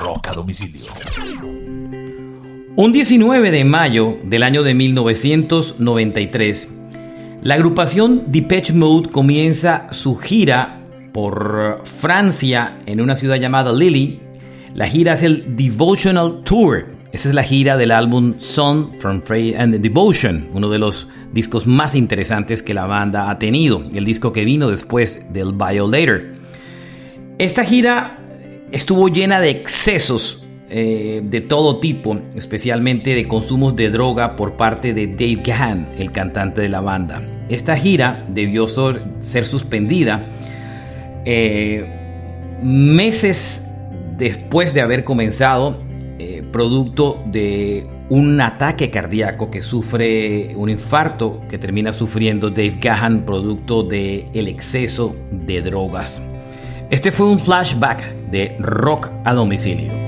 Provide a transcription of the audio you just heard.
Rock a Domicilio. Un 19 de mayo del año de 1993, la agrupación Depeche Mode comienza su gira por Francia en una ciudad llamada Lille. La gira es el Devotional Tour. Esa es la gira del álbum Son from Faith and Devotion, uno de los discos más interesantes que la banda ha tenido, el disco que vino después del Violator. Esta gira estuvo llena de excesos eh, de todo tipo, especialmente de consumos de droga por parte de Dave Gahan, el cantante de la banda. Esta gira debió ser suspendida eh, meses después de haber comenzado, eh, producto de un ataque cardíaco que sufre un infarto que termina sufriendo Dave Gahan producto del el exceso de drogas. Este fue un flashback de rock a domicilio.